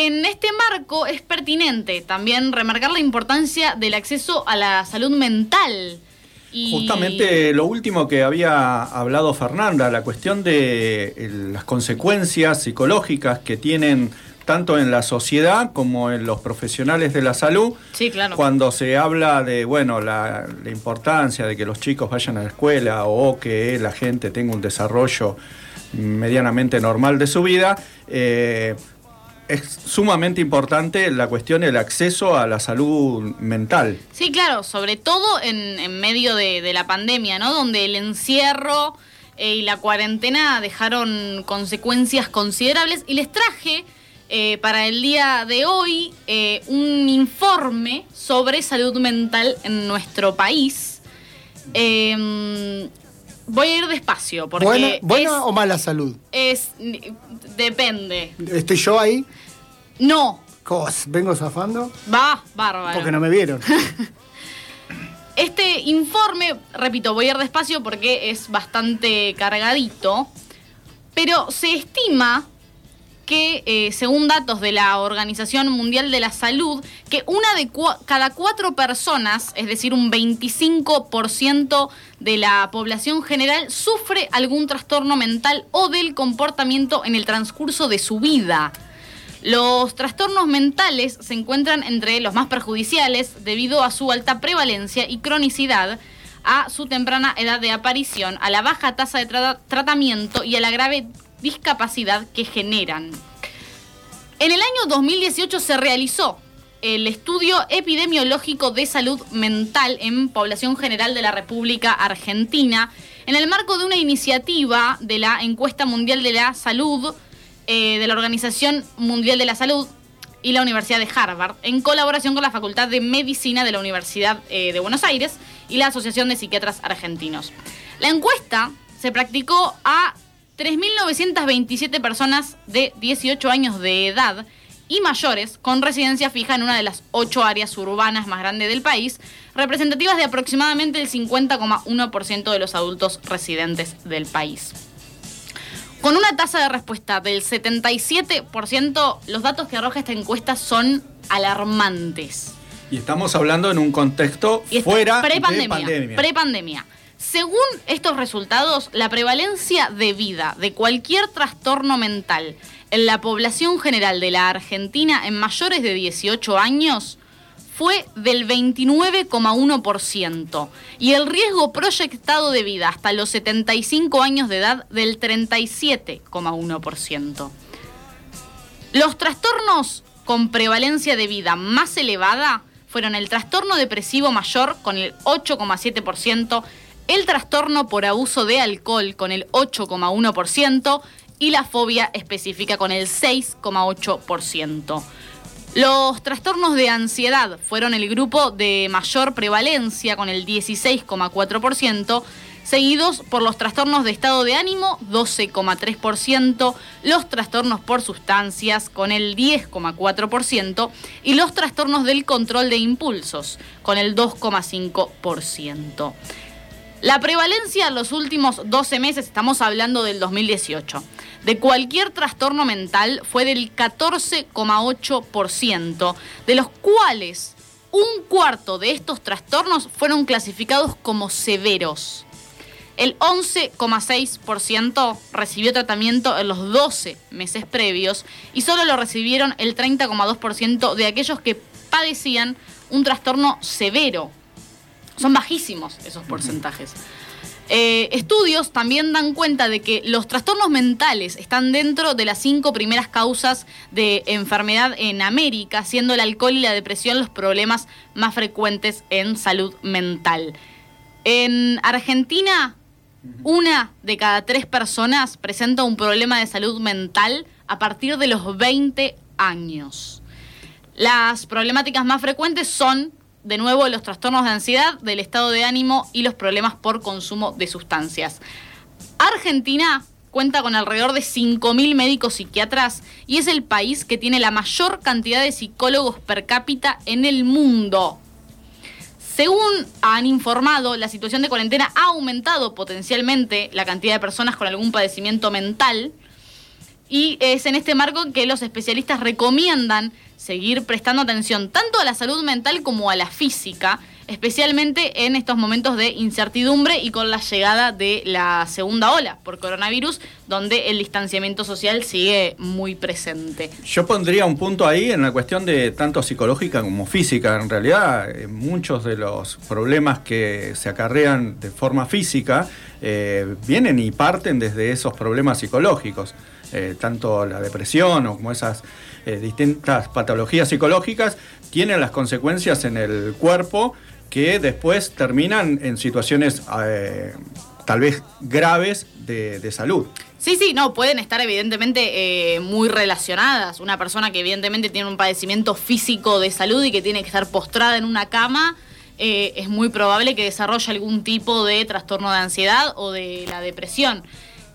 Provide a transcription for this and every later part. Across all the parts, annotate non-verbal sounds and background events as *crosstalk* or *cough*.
En este marco es pertinente también remarcar la importancia del acceso a la salud mental. Justamente lo último que había hablado Fernanda, la cuestión de eh, las consecuencias psicológicas que tienen tanto en la sociedad como en los profesionales de la salud. Sí, claro. Cuando se habla de, bueno, la, importancia de que los chicos vayan a la escuela o que la gente tenga un desarrollo medianamente normal de su vida, eh, es sumamente importante la cuestión del acceso a la salud mental. Sí, claro, sobre todo en, medio de, la pandemia, ¿no? Donde el encierro eh, y la cuarentena dejaron consecuencias considerables. Y les traje eh, para el día de hoy eh, un informe sobre salud mental en nuestro país. Voy a ir despacio porque ¿Buena, o mala salud? Es depende. ¿Estoy yo ahí? No. ¿Vengo zafando? Va, bárbaro. Porque no me vieron. *laughs* este informe, repito, voy a ir despacio porque es bastante cargadito, pero se estima que, eh, según datos de la Organización Mundial de la Salud, que una de cada cuatro personas, es decir, un 25% de la población general, sufre algún trastorno mental o del comportamiento en el transcurso de su vida. Los trastornos mentales se encuentran entre los más perjudiciales debido a su alta prevalencia y cronicidad, a su temprana edad de aparición, a la baja tasa de tratamiento y a la grave discapacidad que generan. En el año 2018 se realizó el estudio epidemiológico de salud mental en población general de la República Argentina, en el marco de una iniciativa de la Encuesta Mundial de la Salud, eh, de la Organización Mundial de la Salud y la Universidad de Harvard, en colaboración con la Facultad de Medicina de la Universidad eh, de Buenos Aires y la Asociación de Psiquiatras Argentinos. La encuesta se practicó a 3.927 personas de 18 años de edad y mayores con residencia fija en una de las ocho áreas urbanas más grandes del país, representativas de aproximadamente el 50,1% de los adultos residentes del país. Con una tasa de respuesta del 77%, los datos que arroja esta encuesta son alarmantes. Y estamos hablando en un contexto fuera de pandemia. Pre-pandemia. Según estos resultados, la prevalencia de vida de cualquier trastorno mental en la población general de la Argentina en mayores de 18 años fue del 29,1% y el riesgo proyectado de vida hasta los 75 años de edad del 37,1%. Los trastornos con prevalencia de vida más elevada fueron el trastorno depresivo mayor con el 8,7%, el trastorno por abuso de alcohol con el 8,1% y la fobia específica con el 6,8%. Los trastornos de ansiedad fueron el grupo de mayor prevalencia con el 16,4%, seguidos por los trastornos de estado de ánimo 12,3%, los trastornos por sustancias con el 10,4% y los trastornos del control de impulsos con el 2,5%. La prevalencia en los últimos 12 meses, estamos hablando del 2018, de cualquier trastorno mental fue del 14,8%, de los cuales un cuarto de estos trastornos fueron clasificados como severos. El 11,6% recibió tratamiento en los 12 meses previos y solo lo recibieron el 30,2% de aquellos que padecían un trastorno severo son bajísimos esos porcentajes. Eh, estudios también dan cuenta de que los trastornos mentales están dentro de las cinco primeras causas de enfermedad en América, siendo el alcohol y la depresión los problemas más frecuentes en salud mental. En Argentina, una de cada tres personas presenta un problema de salud mental a partir de los 20 años. Las problemáticas más frecuentes son de nuevo los trastornos de ansiedad, del estado de ánimo y los problemas por consumo de sustancias. Argentina cuenta con alrededor de 5.000 médicos psiquiatras y es el país que tiene la mayor cantidad de psicólogos per cápita en el mundo. Según han informado, la situación de cuarentena ha aumentado potencialmente la cantidad de personas con algún padecimiento mental Y es en este marco que los especialistas recomiendan seguir prestando atención tanto a la salud mental como a la física, especialmente en estos momentos de incertidumbre y con la llegada de la segunda ola por coronavirus, donde el distanciamiento social sigue muy presente. Yo pondría un punto ahí en la cuestión de tanto psicológica como física. En realidad, eh, muchos de los problemas que se acarrean de forma física eh, vienen y parten desde esos problemas psicológicos. Eh, tanto la depresión o como esas distintas patologías psicológicas tienen las consecuencias en el cuerpo que después terminan en situaciones eh, tal vez graves de, salud. Sí, sí, no, pueden estar evidentemente eh, muy relacionadas. Una persona que evidentemente tiene un padecimiento físico de salud y que tiene que estar postrada en una cama, eh, es muy probable que desarrolle algún tipo de trastorno de ansiedad o de la depresión.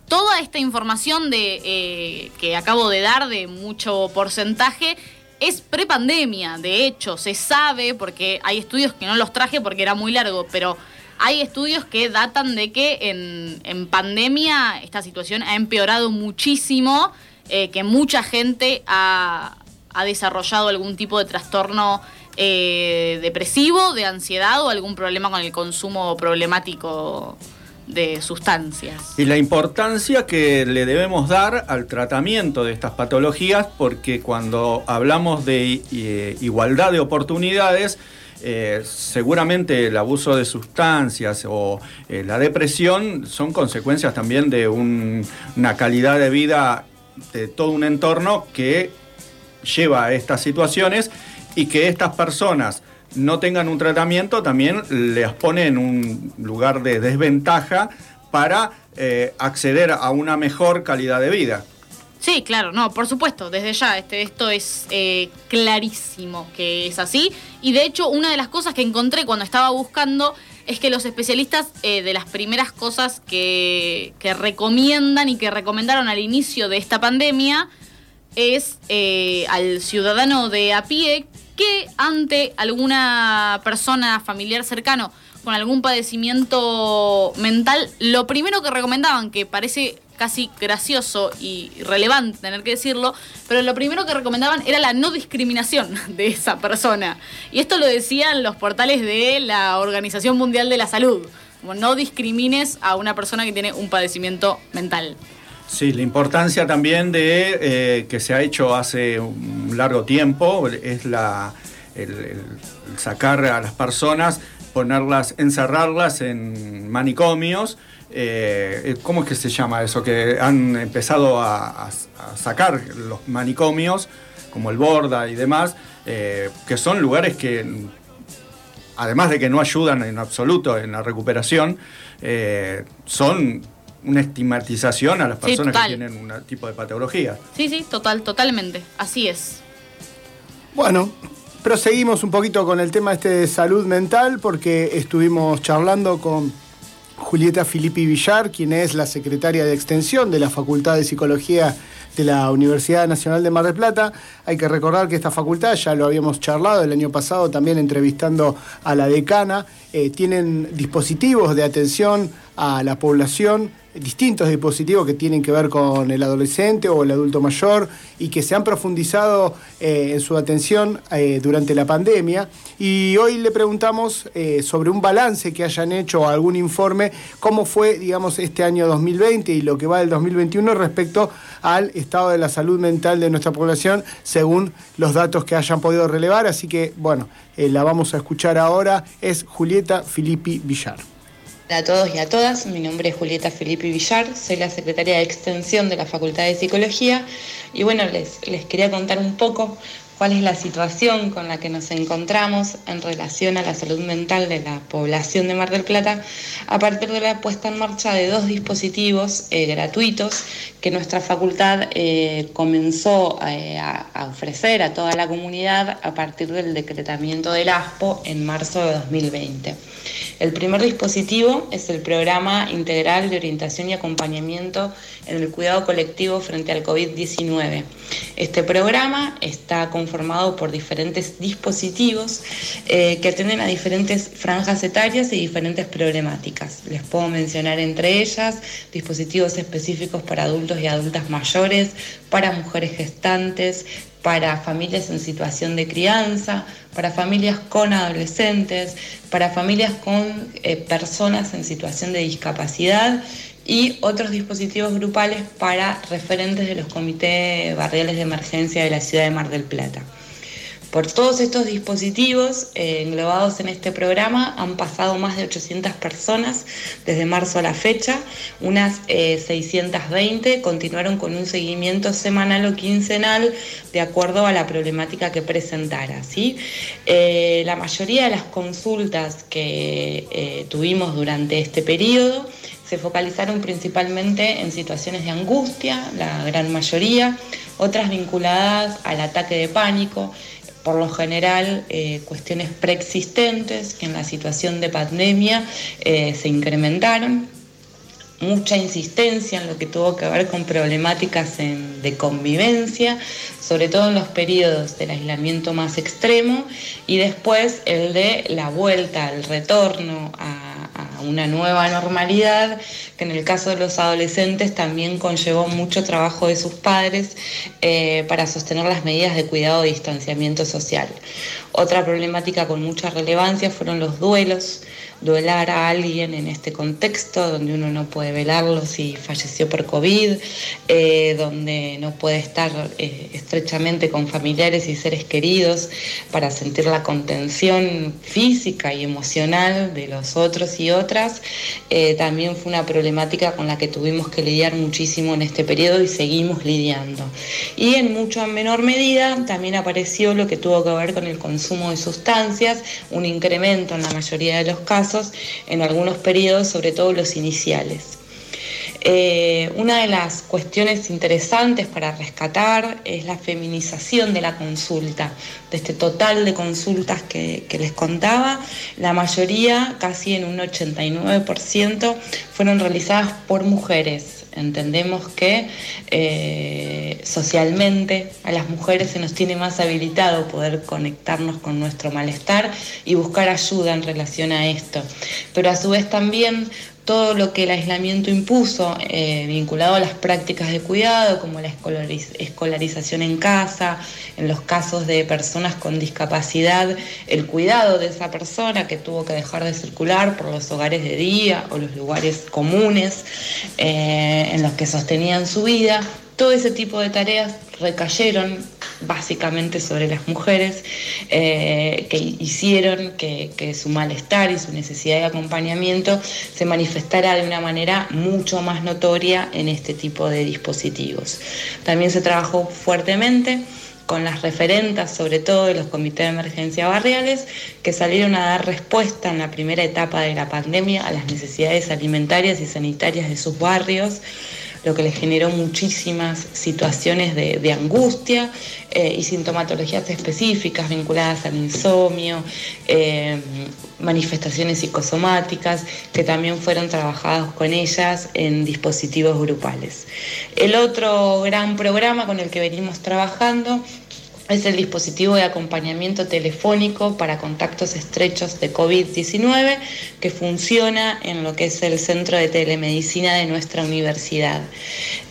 Toda esta información de, que acabo de dar de mucho porcentaje es prepandemia, de hecho, se sabe, porque hay estudios que no los traje porque era muy largo, pero hay estudios que datan de que en, pandemia esta situación ha empeorado muchísimo, eh, que mucha gente ha, desarrollado algún tipo de trastorno eh, depresivo, de ansiedad o algún problema con el consumo problemático de sustancias. Y la importancia que le debemos dar al tratamiento de estas patologías, porque cuando hablamos de eh, igualdad de oportunidades, eh, seguramente el abuso de sustancias o eh, la depresión son consecuencias también de una calidad de vida de todo un entorno que lleva a estas situaciones y que estas personas no tengan un tratamiento también les pone en un lugar de desventaja para eh, acceder a una mejor calidad de vida. Sí, claro, no, por supuesto, desde ya, este, esto es eh, clarísimo que es así. Y de hecho, una de las cosas que encontré cuando estaba buscando es que los especialistas eh, de las primeras cosas que, que, recomiendan y que recomendaron al inicio de esta pandemia es al ciudadano de a pie que ante alguna persona familiar cercano con algún padecimiento mental, lo primero que recomendaban, que parece casi gracioso y relevante tener que decirlo, pero lo primero que recomendaban era la no discriminación *laughs* de esa persona. Y esto lo decían los portales de la Organización Mundial de la Salud, como no discrimines a una persona que tiene un padecimiento mental. Sí, la importancia también de eh, que se ha hecho hace un largo tiempo es la, sacar a las personas, ponerlas, encerrarlas en manicomios. Eh, ¿Cómo es que se llama eso? Que han empezado a, sacar los manicomios, como el Borda y demás, eh, que son lugares que, además de que no ayudan en absoluto en la recuperación, son una estigmatización a las personas que tienen un tipo de patología. Sí, sí, total, totalmente. Así es. Bueno, proseguimos un poquito con el tema este de salud mental porque estuvimos charlando con Julieta Filippi Villar, quien es la secretaria de extensión de la Facultad de Psicología de la Universidad Nacional de Mar del Plata. Hay que recordar que esta facultad, ya lo habíamos charlado el año pasado también entrevistando a la decana, eh, tienen dispositivos de atención a la población distintos dispositivos que tienen que ver con el adolescente o el adulto mayor y que se han profundizado eh, en su atención eh, durante la pandemia. Y hoy le preguntamos eh, sobre un balance que hayan hecho algún informe, cómo fue, digamos, este año 2020 y lo que va del 2021 respecto al estado de la salud mental de nuestra población, según los datos que hayan podido relevar. Así que, bueno, la vamos a escuchar ahora. Es Julieta Filippi Villar. A todos y a todas, mi nombre es Julieta Felipe Villar, soy la secretaria de Extensión de la Facultad de Psicología y bueno, les, les quería contar un poco cuál es la situación con la que nos encontramos en relación a la salud mental de la población de Mar del Plata a partir de la puesta en marcha de dos dispositivos eh, gratuitos que nuestra facultad eh, comenzó eh, a, a, ofrecer a toda la comunidad a partir del decretamiento del ASPO en marzo de 2020. El primer dispositivo es el Programa Integral de Orientación y Acompañamiento en el Cuidado Colectivo frente al COVID-19. Este programa está con conformado por diferentes dispositivos eh, que atienden a diferentes franjas etarias y diferentes problemáticas. Les puedo mencionar entre ellas dispositivos específicos para adultos y adultas mayores, para mujeres gestantes, para familias en situación de crianza, para familias con adolescentes, para familias con eh, personas en situación de discapacidad y otros dispositivos grupales para referentes de los comités barriales de emergencia de la ciudad de Mar del Plata. Por todos estos dispositivos eh, englobados en este programa han pasado más de 800 personas desde marzo a la fecha, unas 620 eh, continuaron con un seguimiento semanal o quincenal de acuerdo a la problemática que presentara. ¿sí? Eh, la mayoría de las consultas que tuvimos durante este periodo se focalizaron principalmente en situaciones de angustia, la gran mayoría, otras vinculadas al ataque de pánico, por lo general eh, cuestiones preexistentes que en la situación de pandemia eh, se incrementaron, mucha insistencia en lo que tuvo que ver con problemáticas de convivencia, sobre todo en los periodos del aislamiento más extremo y después el de la vuelta, el retorno a una nueva normalidad, que en el caso de los adolescentes también conllevó mucho trabajo de sus padres eh, para sostener las medidas de cuidado y distanciamiento social. Otra problemática con mucha relevancia fueron los duelos duelar a alguien en este contexto donde uno no puede velarlo si falleció por COVID, eh, donde no puede estar eh, estrechamente con familiares y seres queridos para sentir la contención física y emocional de los otros y otras, eh, también fue una problemática con la que tuvimos que lidiar muchísimo en este periodo y seguimos lidiando. Y en mucho menor medida también apareció lo que tuvo que ver con el consumo de sustancias, un incremento en la mayoría de los casos, en algunos periodos, sobre todo los iniciales. Eh, una de las cuestiones interesantes para rescatar es la feminización de la consulta, de este total de consultas que, les contaba. La mayoría, casi en un 89%, fueron realizadas por mujeres. Entendemos que eh, socialmente a las mujeres se nos tiene más habilitado poder conectarnos con nuestro malestar y buscar ayuda en relación a esto. Pero a su vez también todo lo que el aislamiento impuso, eh, vinculado a las prácticas de cuidado, como la escolarización en casa, en los casos de personas con discapacidad, el cuidado de esa persona que tuvo que dejar de circular por los hogares de día o los lugares comunes eh, en los que sostenían su vida, todo ese tipo de tareas recayeron básicamente sobre las mujeres eh, que hicieron que, su malestar y su necesidad de acompañamiento se manifestara de una manera mucho más notoria en este tipo de dispositivos. También se trabajó fuertemente con las referentas, sobre todo de los comités de emergencia barriales, que salieron a dar respuesta en la primera etapa de la pandemia a las necesidades alimentarias y sanitarias de sus barrios lo que les generó muchísimas situaciones de, angustia eh, y sintomatologías específicas vinculadas al insomnio, eh, manifestaciones psicosomáticas que también fueron trabajados con ellas en dispositivos grupales. El otro gran programa con el que venimos trabajando es el dispositivo de acompañamiento telefónico para contactos estrechos de COVID-19 que funciona en lo que es el centro de telemedicina de nuestra universidad.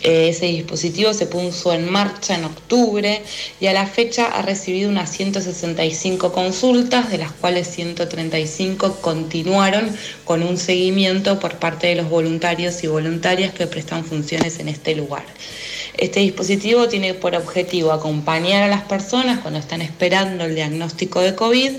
Eh, ese dispositivo se puso en marcha en octubre y a la fecha ha recibido unas 165 consultas, de las cuales 135 continuaron con un seguimiento por parte de los voluntarios y voluntarias que prestan funciones en este lugar. Este dispositivo tiene por objetivo acompañar a las personas cuando están esperando el diagnóstico de COVID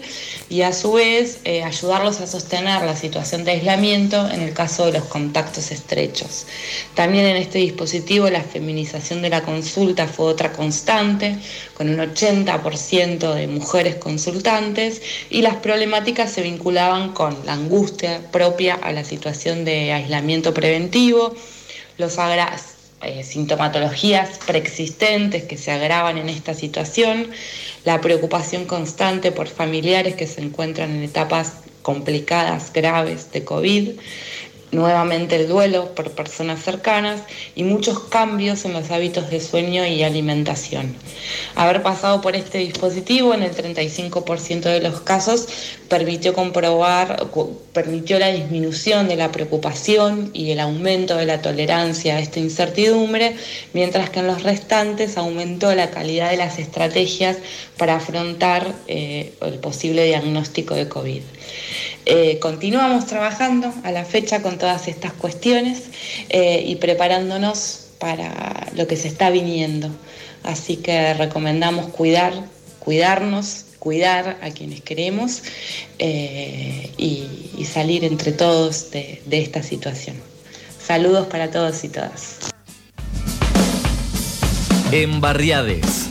y a su vez eh, ayudarlos a sostener la situación de aislamiento en el caso de los contactos estrechos. También en este dispositivo la feminización de la consulta fue otra constante, con un 80% de mujeres consultantes y las problemáticas se vinculaban con la angustia propia a la situación de aislamiento preventivo, los eh, sintomatologías preexistentes que se agravan en esta situación, la preocupación constante por familiares que se encuentran en etapas complicadas, graves de COVID, nuevamente el duelo por personas cercanas y muchos cambios en los hábitos de sueño y alimentación. Haber pasado por este dispositivo en el 35% de los casos permitió comprobar, permitió la disminución de la preocupación y el aumento de la tolerancia a esta incertidumbre, mientras que en los restantes aumentó la calidad de las estrategias para afrontar eh, el posible diagnóstico de COVID. Eh, continuamos trabajando a la fecha con todas estas cuestiones eh, y preparándonos para lo que se está viniendo. Así que recomendamos cuidar, cuidarnos, cuidar a quienes queremos eh, y, salir entre todos de, de esta situación. Saludos para todos y todas. En Barriades